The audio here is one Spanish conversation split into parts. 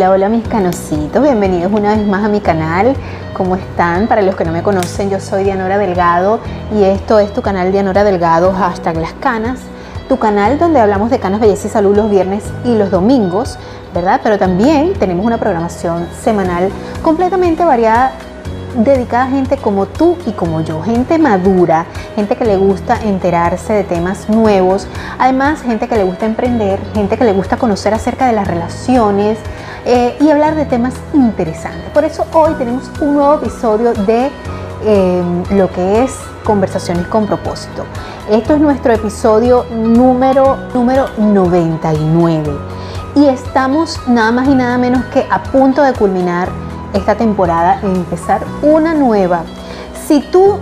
Hola, hola mis canositos, bienvenidos una vez más a mi canal. ¿Cómo están? Para los que no me conocen, yo soy Dianora Delgado y esto es tu canal Dianora Delgado, hashtag las canas. Tu canal donde hablamos de canas, belleza y salud los viernes y los domingos, ¿verdad? Pero también tenemos una programación semanal completamente variada dedicada a gente como tú y como yo, gente madura, gente que le gusta enterarse de temas nuevos, además gente que le gusta emprender, gente que le gusta conocer acerca de las relaciones eh, y hablar de temas interesantes. Por eso hoy tenemos un nuevo episodio de eh, lo que es Conversaciones con propósito. Esto es nuestro episodio número, número 99 y estamos nada más y nada menos que a punto de culminar esta temporada y empezar una nueva. Si tú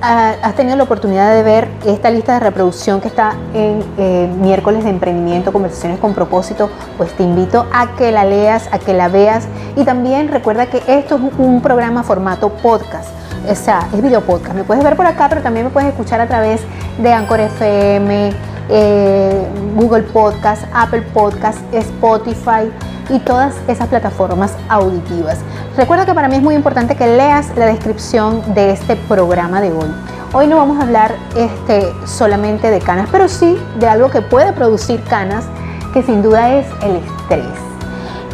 ah, has tenido la oportunidad de ver esta lista de reproducción que está en eh, miércoles de emprendimiento, conversaciones con propósito, pues te invito a que la leas, a que la veas y también recuerda que esto es un programa formato podcast. O sea, es video podcast. Me puedes ver por acá, pero también me puedes escuchar a través de Anchor FM, eh, Google Podcast, Apple Podcast, Spotify y todas esas plataformas auditivas. Recuerda que para mí es muy importante que leas la descripción de este programa de hoy. Hoy no vamos a hablar este, solamente de canas, pero sí de algo que puede producir canas, que sin duda es el estrés.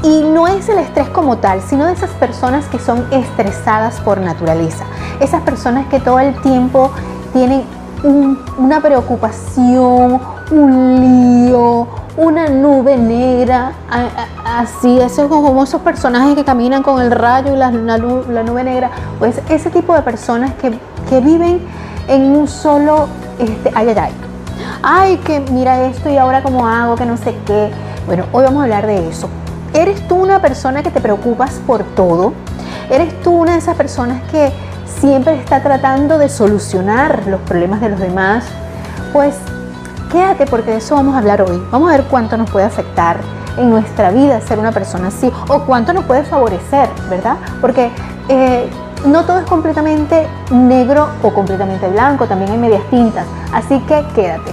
Y no es el estrés como tal, sino de esas personas que son estresadas por naturaleza. Esas personas que todo el tiempo tienen una preocupación, un lío, una nube negra, así, esos como esos personajes que caminan con el rayo y la, nube negra, pues ese tipo de personas que, viven en un solo, este, ay, ay, ay, ay, que mira esto y ahora cómo hago, que no sé qué. Bueno, hoy vamos a hablar de eso. ¿Eres tú una persona que te preocupas por todo? ¿Eres tú una de esas personas que siempre está tratando de solucionar los problemas de los demás? Pues quédate porque de eso vamos a hablar hoy. Vamos a ver cuánto nos puede afectar en nuestra vida ser una persona así o cuánto nos puede favorecer, ¿verdad? Porque eh, no todo es completamente negro o completamente blanco, también hay medias tintas. Así que quédate.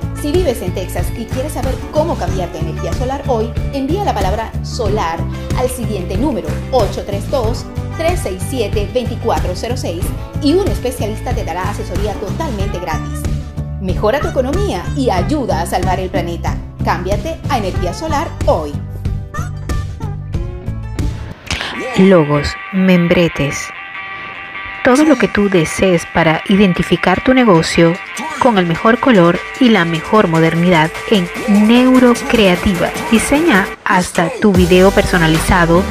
Si vives en Texas y quieres saber cómo cambiarte a energía solar hoy, envía la palabra solar al siguiente número 832-367-2406 y un especialista te dará asesoría totalmente gratis. Mejora tu economía y ayuda a salvar el planeta. Cámbiate a energía solar hoy. logos, membretes, todo lo que tú desees para identificar tu negocio con el mejor color y la mejor modernidad en Neurocreativa. Diseña hasta tu video personalizado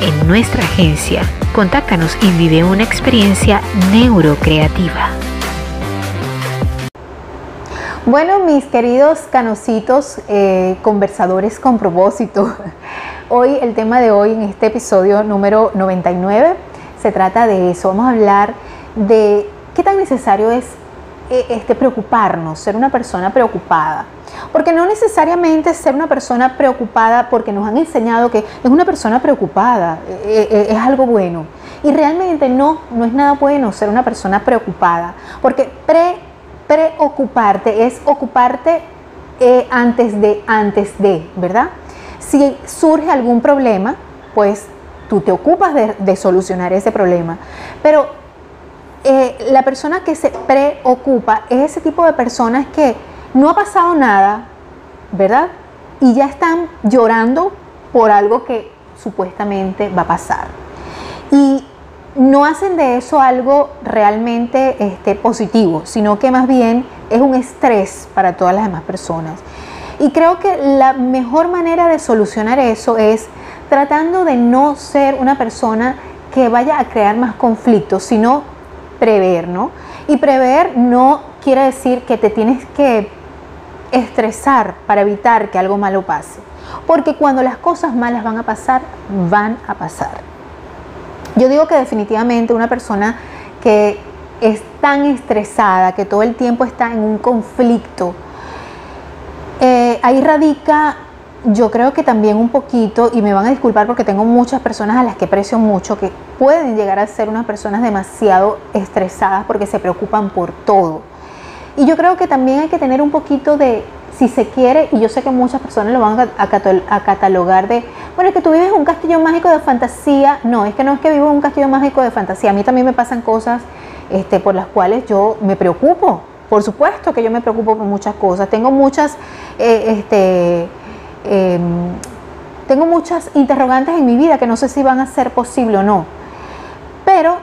en nuestra agencia. Contáctanos y vive una experiencia neurocreativa. Bueno, mis queridos canositos, eh, conversadores con propósito. Hoy, el tema de hoy en este episodio número 99 se trata de eso. Vamos a hablar de qué tan necesario es este, preocuparnos, ser una persona preocupada. Porque no necesariamente ser una persona preocupada porque nos han enseñado que es una persona preocupada, eh, eh, es algo bueno. Y realmente no, no es nada bueno ser una persona preocupada. Porque pre, preocuparte es ocuparte antes de, antes de, ¿verdad? Si surge algún problema, pues tú te ocupas de, solucionar ese problema. Pero eh, la persona que se preocupa es ese tipo de personas que no ha pasado nada, ¿verdad? Y ya están llorando por algo que supuestamente va a pasar. Y no hacen de eso algo realmente este, positivo, sino que más bien es un estrés para todas las demás personas. Y creo que la mejor manera de solucionar eso es tratando de no ser una persona que vaya a crear más conflictos, sino prever, ¿no? Y prever no quiere decir que te tienes que estresar para evitar que algo malo pase. Porque cuando las cosas malas van a pasar, van a pasar. Yo digo que definitivamente una persona que es tan estresada, que todo el tiempo está en un conflicto, eh, ahí radica, yo creo que también un poquito, y me van a disculpar porque tengo muchas personas a las que aprecio mucho, que pueden llegar a ser unas personas demasiado estresadas porque se preocupan por todo. Y yo creo que también hay que tener un poquito de, si se quiere, y yo sé que muchas personas lo van a, catalogar de, bueno, es que tú vives un castillo mágico de fantasía. No, es que no es que vivo un castillo mágico de fantasía. A mí también me pasan cosas este, por las cuales yo me preocupo. Por supuesto que yo me preocupo por muchas cosas. Tengo muchas, eh, este, em, tengo muchas interrogantes en mi vida que no sé si van a ser posible o no. Pero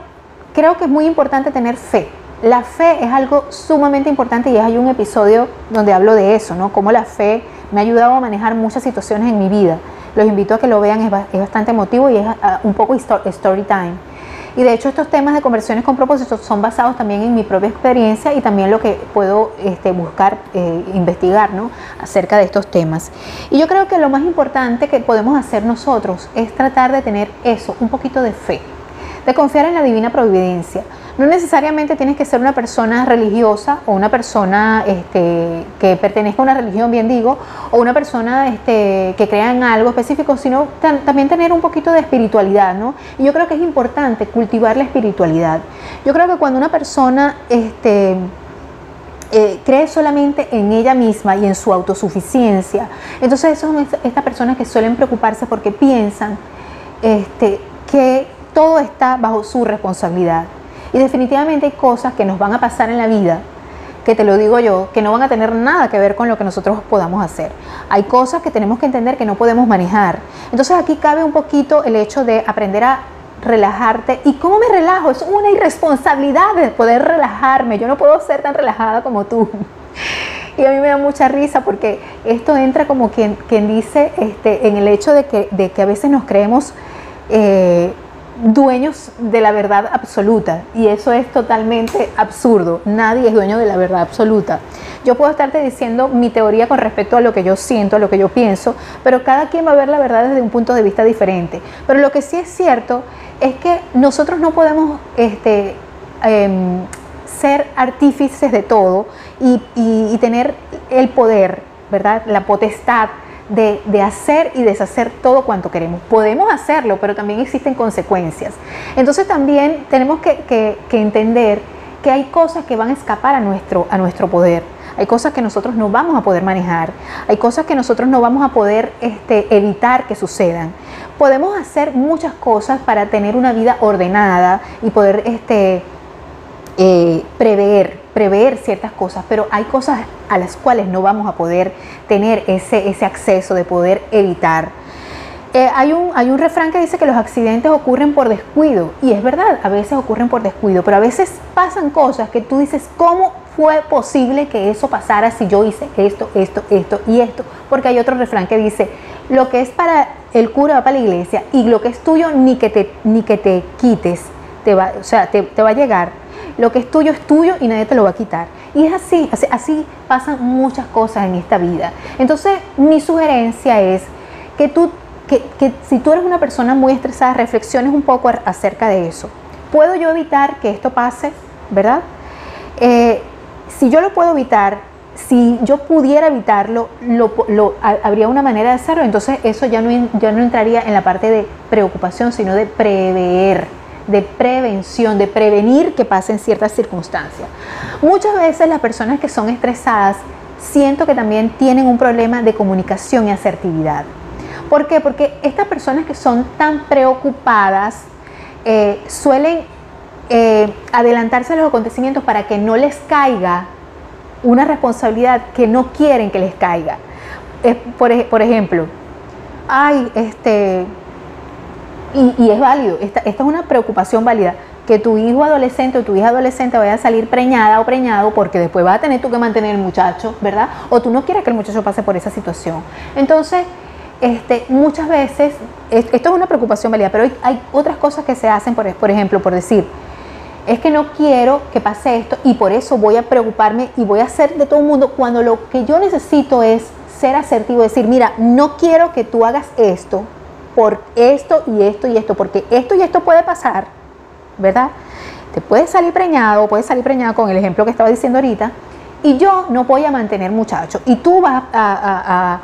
creo que es muy importante tener fe la fe es algo sumamente importante y hay un episodio donde hablo de eso, ¿no? Cómo la fe me ha ayudado a manejar muchas situaciones en mi vida. Los invito a que lo vean, es, bastante emotivo y es ah, un poco story time. Y de hecho estos temas de conversiones con propósitos son basados también en mi propia experiencia y también lo que puedo este, buscar, eh, investigar ¿no? acerca de estos temas. Y yo creo que lo más importante que podemos hacer nosotros es tratar de tener eso, un poquito de fe, de confiar en la divina providencia. No necesariamente tienes que ser una persona religiosa o una persona este, que pertenezca a una religión, bien digo, o una persona este, que crea en algo específico, sino también tener un poquito de espiritualidad, ¿no? Y yo creo que es importante cultivar la espiritualidad. Yo creo que cuando una persona este, eh, cree solamente en ella misma y en su autosuficiencia, entonces son estas personas que suelen preocuparse porque piensan que todo está bajo su responsabilidad. Y definitivamente hay cosas que nos van a pasar en la vida, que te lo digo yo, que no van a tener nada que ver con lo que nosotros podamos hacer. Hay cosas que tenemos que entender que no podemos manejar. Entonces aquí cabe un poquito el hecho de aprender a relajarte. ¿Y cómo me relajo? Es una irresponsabilidad de poder relajarme. Yo no puedo ser tan relajada como tú. Y a mí me da mucha risa porque esto entra como quien, quien dice este, en el hecho de que, de que a veces nos creemos eh, dueños de la verdad absoluta y eso es totalmente absurdo. Nadie es dueño de la verdad absoluta. Yo puedo estarte diciendo mi teoría con respecto a lo que yo siento, a lo que yo pienso, pero cada quien va a ver la verdad desde un punto de vista diferente. Pero lo que sí es cierto es que nosotros no podemos este, em, ser artífices de todo y, y tener el poder, ¿verdad? La potestad de, hacer y deshacer todo cuanto queremos. Podemos hacerlo, pero también existen consecuencias. Entonces también tenemos que, entender que hay cosas que van a escapar a nuestro, a nuestro poder. Hay cosas que nosotros no vamos a poder manejar. Hay cosas que nosotros no vamos a poder este, evitar que sucedan. Podemos hacer muchas cosas para tener una vida ordenada y poder este, eh, prever, prever ciertas cosas, pero hay cosas a las cuales no vamos a poder tener ese, ese acceso de poder evitar. Eh, hay, un, hay un refrán que dice que los accidentes ocurren por descuido, y es verdad, a veces ocurren por descuido, pero a veces pasan cosas que tú dices, ¿cómo fue posible que eso pasara si yo hice esto, esto, esto y esto? Porque hay otro refrán que dice, lo que es para el cura va para la iglesia y lo que es tuyo ni que te, ni que te quites, te va, o sea, te, te va a llegar lo que es tuyo es tuyo y nadie te lo va a quitar. Y es así, así, pasan muchas cosas en esta vida. Entonces, mi sugerencia es que tú, que, si tú eres una persona muy estresada, reflexiones un poco acerca de eso. ¿Puedo yo evitar que esto pase? ¿Verdad? Eh, si yo lo puedo evitar, si yo pudiera evitarlo, lo, habría una manera de hacerlo. Entonces eso ya no, ya no entraría en la parte de preocupación, sino de prever de prevención, de prevenir que pasen ciertas circunstancias. Muchas veces las personas que son estresadas siento que también tienen un problema de comunicación y asertividad. ¿Por qué? Porque estas personas que son tan preocupadas eh, suelen eh, adelantarse a los acontecimientos para que no les caiga una responsabilidad que no quieren que les caiga. por, por ejemplo, ay, este, y, es válido, esta, es una preocupación válida, que tu hijo adolescente o tu hija adolescente vaya a salir preñada o preñado porque después va a tener tú que mantener el muchacho, ¿verdad? O tú no quieres que el muchacho pase por esa situación. Entonces, este, muchas veces, esto es una preocupación válida, pero hay, otras cosas que se hacen, por, por ejemplo, por decir, es que no quiero que pase esto y por eso voy a preocuparme y voy a hacer de todo el mundo cuando lo que yo necesito es ser asertivo, decir, mira, no quiero que tú hagas esto por esto y esto y esto, porque esto y esto puede pasar, ¿verdad? Te puedes salir preñado, puedes salir preñado con el ejemplo que estaba diciendo ahorita, y yo no voy a mantener muchachos, y tú vas a,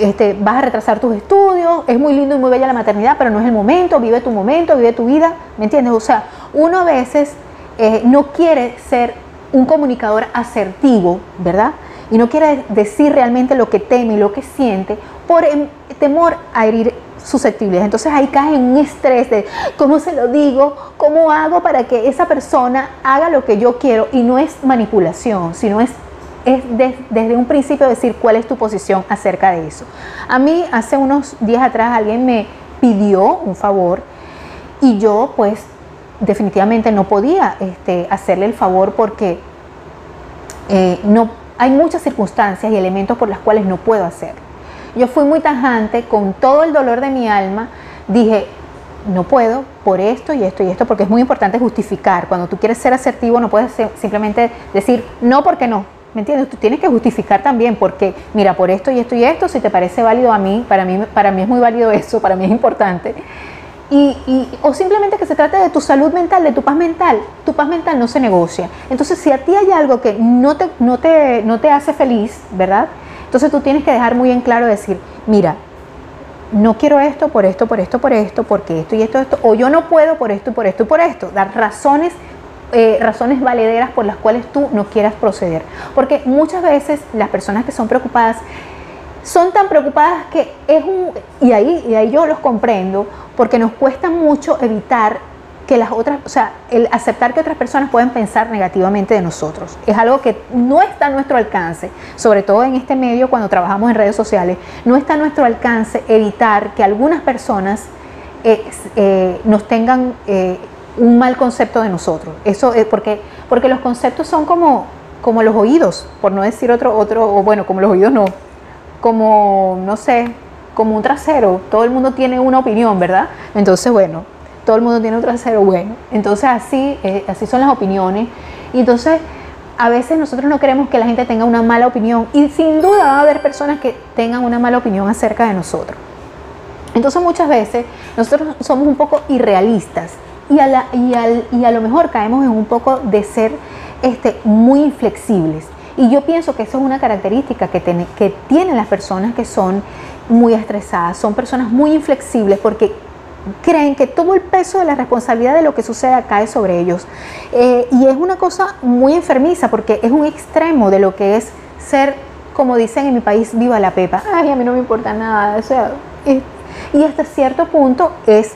este, vas a retrasar tus estudios, es muy lindo y muy bella la maternidad, pero no es el momento, vive tu momento, vive tu vida, ¿me entiendes? O sea, uno a veces eh, no quiere ser un comunicador asertivo, ¿verdad? Y no quiere decir realmente lo que teme y lo que siente por em, temor a herir susceptibilidades. Entonces ahí cae en un estrés de cómo se lo digo, cómo hago para que esa persona haga lo que yo quiero y no es manipulación, sino es es desde un principio decir cuál es tu posición acerca de eso. A mí hace unos días atrás alguien me pidió un favor y yo pues definitivamente no podía este, hacerle el favor porque eh, no, hay muchas circunstancias y elementos por las cuales no puedo hacerlo. Yo fui muy tajante con todo el dolor de mi alma, dije, no puedo por esto y esto y esto, porque es muy importante justificar. Cuando tú quieres ser asertivo no puedes simplemente decir no porque no, ¿Me entiendes? Tú tienes que justificar también porque, mira, por esto y esto y esto, si te parece válido a mí, para mí, para mí es muy válido eso, para mí es importante. Y, o simplemente que se trate de tu salud mental, de tu paz mental. Tu paz mental no se negocia. Entonces, si a ti hay algo que no te, no te, no te hace feliz, ¿verdad? Entonces tú tienes que dejar muy en claro decir, mira, no quiero esto por esto, por esto, por esto, porque esto y esto, esto, o yo no puedo por esto por esto y por esto. Dar razones eh, razones valederas por las cuales tú no quieras proceder. Porque muchas veces las personas que son preocupadas son tan preocupadas que es un, y ahí, y ahí yo los comprendo, porque nos cuesta mucho evitar que las otras, o sea, el aceptar que otras personas pueden pensar negativamente de nosotros. Es algo que no está a nuestro alcance, sobre todo en este medio cuando trabajamos en redes sociales, no está a nuestro alcance evitar que algunas personas eh, eh, nos tengan un mal concepto de nosotros. Eso es porque, porque los conceptos son como, como los oídos, por no decir otro, otro, o bueno, como los oídos no, como, no sé, como un trasero. Todo el mundo tiene una opinión, ¿verdad? Entonces, bueno, todo el mundo tiene un trasero bueno. Entonces, así, eh, así son las opiniones. Y entonces, a veces nosotros no queremos que la gente tenga una mala opinión. Y sin duda va a haber personas que tengan una mala opinión acerca de nosotros. Entonces, muchas veces nosotros somos un poco irrealistas y a, lo mejor caemos en un poco de ser este, muy inflexibles. Y yo pienso que eso es una característica que, que tienen las personas que son muy estresadas, son personas muy inflexibles porque creen que todo el peso de la responsabilidad de lo que suceda cae sobre ellos. Eh, y es una cosa muy enfermiza porque es un extremo de lo que es ser, como dicen en mi país, viva la pepa. Ay, a mí no me importa nada. O sea, y hasta cierto punto es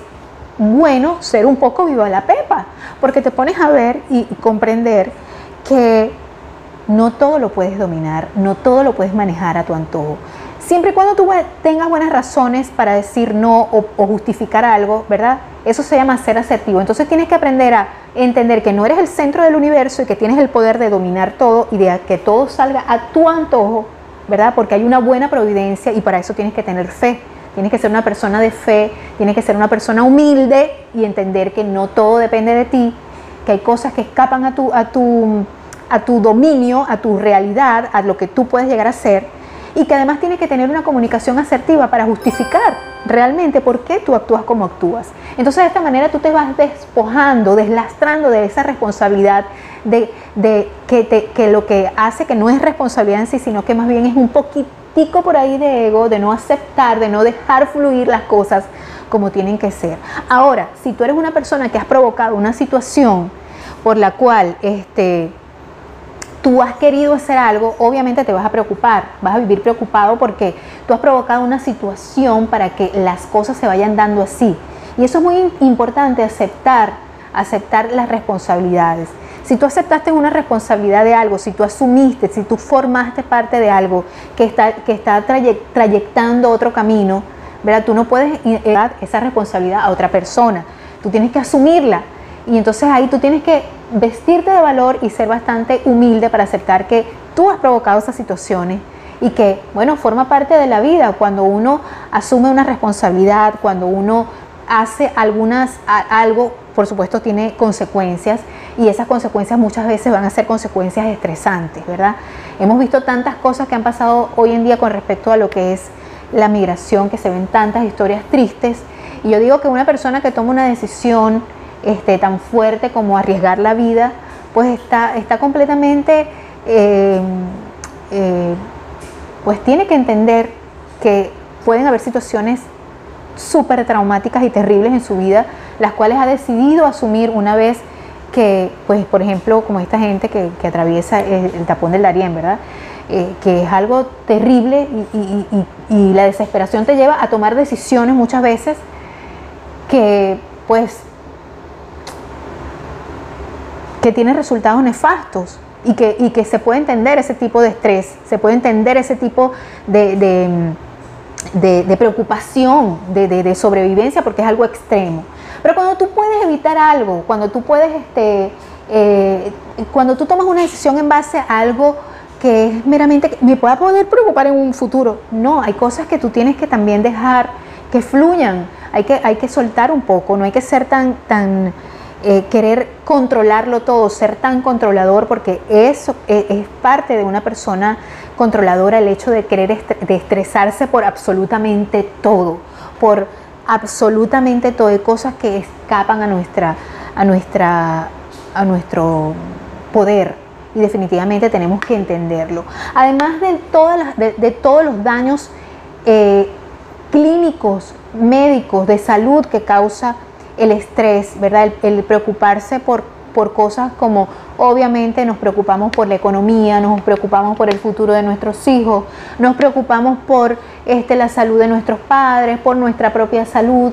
bueno ser un poco viva la pepa, porque te pones a ver y comprender que no todo lo puedes dominar, no todo lo puedes manejar a tu antojo. Siempre y cuando tú tengas buenas razones para decir no o, justificar algo, ¿verdad? Eso se llama ser asertivo. Entonces tienes que aprender a entender que no eres el centro del universo y que tienes el poder de dominar todo y de que todo salga a tu antojo, ¿verdad? Porque hay una buena providencia y para eso tienes que tener fe. Tienes que ser una persona de fe, tienes que ser una persona humilde y entender que no todo depende de ti, que hay cosas que escapan a tu, a tu, a tu dominio, a tu realidad, a lo que tú puedes llegar a ser y que además tienes que tener una comunicación asertiva para justificar realmente por qué tú actúas como actúas. Entonces de esta manera tú te vas despojando, deslastrando de esa responsabilidad de, de que, te, que lo que hace que no es responsabilidad en sí, sino que más bien es un poquito tico por ahí de ego, de no aceptar, de no dejar fluir las cosas como tienen que ser. Ahora, si tú eres una persona que has provocado una situación por la cual este, tú has querido hacer algo, obviamente te vas a preocupar, vas a vivir preocupado porque tú has provocado una situación para que las cosas se vayan dando así. Y eso es muy importante, aceptar, aceptar las responsabilidades. Si tú aceptaste una responsabilidad de algo, si tú asumiste, si tú formaste parte de algo que está, que está trayectando otro camino, ¿verdad? Tú no puedes dar esa responsabilidad a otra persona. Tú tienes que asumirla. Y entonces ahí tú tienes que vestirte de valor y ser bastante humilde para aceptar que tú has provocado esas situaciones y que, bueno, forma parte de la vida. Cuando uno asume una responsabilidad, cuando uno hace algunas, algo por supuesto tiene consecuencias y esas consecuencias muchas veces van a ser consecuencias estresantes, ¿verdad? Hemos visto tantas cosas que han pasado hoy en día con respecto a lo que es la migración, que se ven tantas historias tristes. Y yo digo que una persona que toma una decisión este, tan fuerte como arriesgar la vida, pues está, está completamente, eh, eh, pues tiene que entender que pueden haber situaciones súper traumáticas y terribles en su vida, las cuales ha decidido asumir una vez que, pues, por ejemplo, como esta gente que, atraviesa el, tapón del Darién, ¿verdad? Eh, que es algo terrible y, la desesperación te lleva a tomar decisiones muchas veces que, pues, que tienen resultados nefastos y que, que se puede entender ese tipo de estrés, se puede entender ese tipo de de, preocupación, de, sobrevivencia, porque es algo extremo. Pero cuando tú puedes evitar algo, cuando tú puedes, este, eh, cuando tú tomas una decisión en base a algo que es meramente, me pueda poder preocupar en un futuro. No, hay cosas que tú tienes que también dejar que fluyan, hay que, hay que soltar un poco, no hay que ser tan, tan eh, querer controlarlo todo, ser tan controlador, porque eso es, es parte de una persona controladora el hecho de querer de estresarse por absolutamente todo, por absolutamente todo, de cosas que escapan a nuestra, a nuestra, a nuestro poder. Y definitivamente tenemos que entenderlo. Además de, todas de, todos los daños eh, clínicos, médicos, de salud que causa el estrés, ¿verdad? el preocuparse por por cosas como obviamente nos preocupamos por la economía, nos preocupamos por el futuro de nuestros hijos, nos preocupamos por este, la salud de nuestros padres, por nuestra propia salud,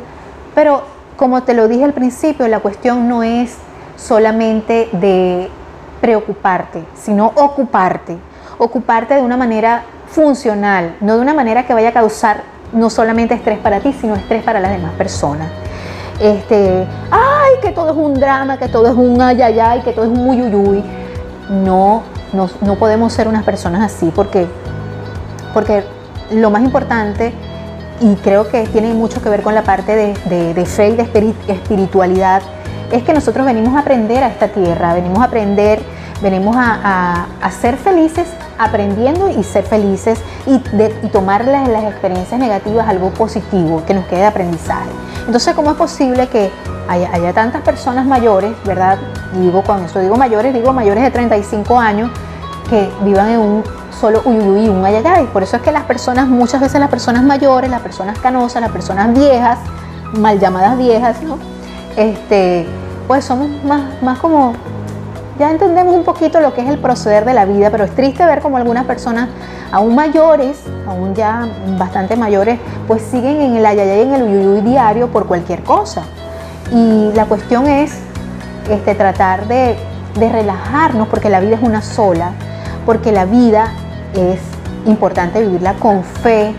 pero como te lo dije al principio, la cuestión no es solamente de preocuparte, sino ocuparte, ocuparte de una manera funcional, no de una manera que vaya a causar no solamente estrés para ti, sino estrés para las demás personas este, ay, que todo es un drama, que todo es un ayayay, que todo es un uyuyuy. No, no, no podemos ser unas personas así porque, porque lo más importante, y creo que tiene mucho que ver con la parte de, fe y de espiritualidad, es que nosotros venimos a aprender a esta tierra, venimos a aprender, venimos a, ser felices aprendiendo y ser felices y, y tomar las, experiencias negativas algo positivo que nos quede de aprendizaje. Entonces, ¿cómo es posible que haya, tantas personas mayores, verdad? digo, cuando eso digo mayores, digo mayores de 35 años, que vivan en un solo uyuyuy, un ayayay. Por eso es que las personas, muchas veces las personas mayores, las personas canosas, las personas viejas, mal llamadas viejas, ¿no? Este, pues somos más, más como ya entendemos un poquito lo que es el proceder de la vida, pero es triste ver como algunas personas aún mayores, aún ya bastante mayores, pues siguen en el ayayay, en el uyuyuy diario por cualquier cosa. Y la cuestión es este, tratar de, de relajarnos, porque la vida es una sola, porque la vida es importante vivirla con fe,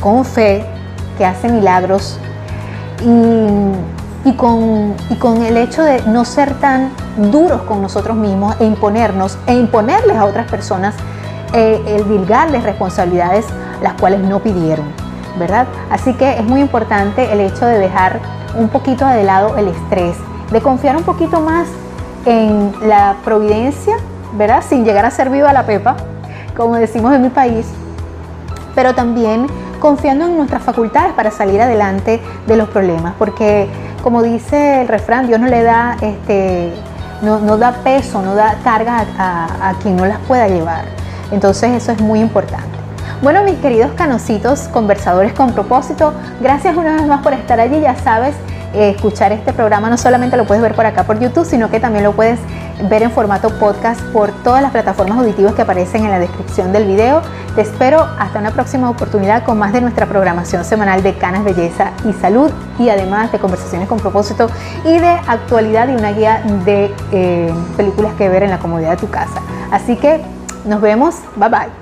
con fe, que hace milagros. Y y con, y con el hecho de no ser tan duros con nosotros mismos e imponernos e imponerles a otras personas eh, el dilgarles responsabilidades las cuales no pidieron, ¿verdad? Así que es muy importante el hecho de dejar un poquito de lado el estrés, de confiar un poquito más en la providencia, ¿verdad? Sin llegar a ser viva la pepa, como decimos en mi país, pero también confiando en nuestras facultades para salir adelante de los problemas, porque como dice el refrán, Dios no le da, este, no, da peso, no da carga a, quien no las pueda llevar. Entonces eso es muy importante. Bueno, mis queridos canositos, conversadores con propósito, gracias una vez más por estar allí. Ya sabes, eh, escuchar este programa no solamente lo puedes ver por acá por YouTube, sino que también lo puedes ver en formato podcast por todas las plataformas auditivas que aparecen en la descripción del video. Te espero hasta una próxima oportunidad con más de nuestra programación semanal de Canas Belleza y Salud y además de conversaciones con propósito y de actualidad y una guía de eh, películas que ver en la comodidad de tu casa. Así que nos vemos, bye bye.